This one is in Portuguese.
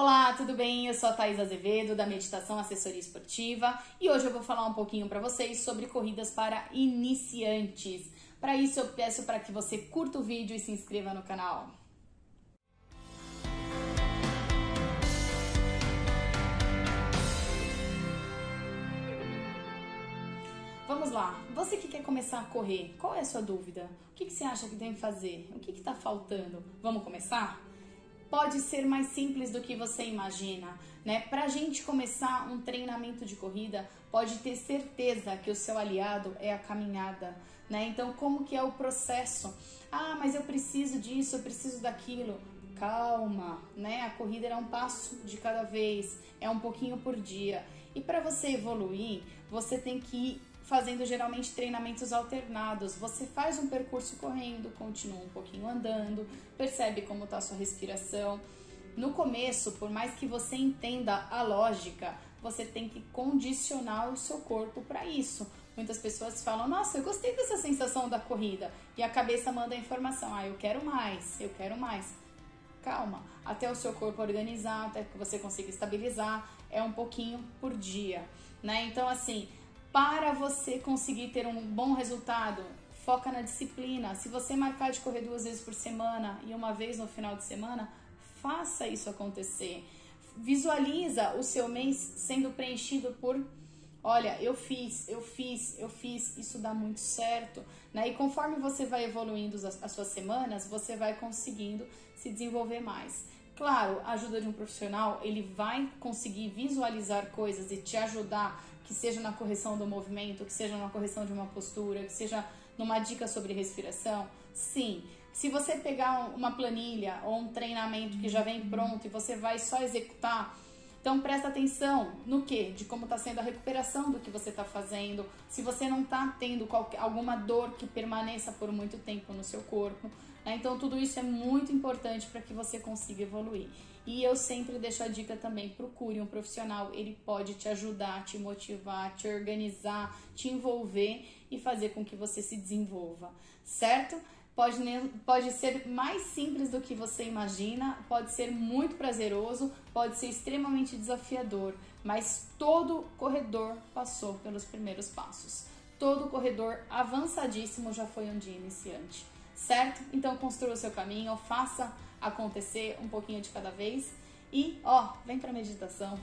Olá, tudo bem? Eu sou a Thais Azevedo, da Meditação Assessoria Esportiva, e hoje eu vou falar um pouquinho para vocês sobre corridas para iniciantes. Para isso, eu peço para que você curta o vídeo e se inscreva no canal. Vamos lá, você que quer começar a correr, qual é a sua dúvida? O que, que você acha que tem que fazer? O que está faltando? Vamos começar? Pode ser mais simples do que você imagina, né? Para a gente começar um treinamento de corrida, pode ter certeza que o seu aliado é a caminhada, né? Então, como que é o processo? Ah, mas eu preciso disso, eu preciso daquilo. Calma, né? A corrida é um passo de cada vez, é um pouquinho por dia. E para você evoluir, você tem que ir fazendo geralmente treinamentos alternados. Você faz um percurso correndo, continua um pouquinho andando, percebe como está a sua respiração. No começo, por mais que você entenda a lógica, você tem que condicionar o seu corpo para isso. Muitas pessoas falam: Nossa, eu gostei dessa sensação da corrida, e a cabeça manda a informação: Ah, eu quero mais, eu quero mais. Calma, até o seu corpo organizar, até que você consiga estabilizar, é um pouquinho por dia, né? Então, assim, para você conseguir ter um bom resultado, foca na disciplina. Se você marcar de correr duas vezes por semana e uma vez no final de semana, faça isso acontecer. Visualiza o seu mês sendo preenchido por olha, eu fiz, eu fiz, eu fiz, isso dá muito certo, né? E conforme você vai evoluindo as, as suas semanas, você vai conseguindo se desenvolver mais. Claro, a ajuda de um profissional, ele vai conseguir visualizar coisas e te ajudar, que seja na correção do movimento, que seja na correção de uma postura, que seja numa dica sobre respiração. Sim, se você pegar uma planilha ou um treinamento que já vem pronto e você vai só executar, então presta atenção no que? De como está sendo a recuperação do que você está fazendo, se você não está tendo qualquer, alguma dor que permaneça por muito tempo no seu corpo. Né? Então, tudo isso é muito importante para que você consiga evoluir. E eu sempre deixo a dica também: procure um profissional, ele pode te ajudar, te motivar, te organizar, te envolver e fazer com que você se desenvolva, certo? Pode, pode ser mais simples do que você imagina, pode ser muito prazeroso, pode ser extremamente desafiador, mas todo corredor passou pelos primeiros passos. Todo corredor avançadíssimo já foi um dia iniciante certo? Então construa o seu caminho, faça acontecer um pouquinho de cada vez e ó, vem para meditação.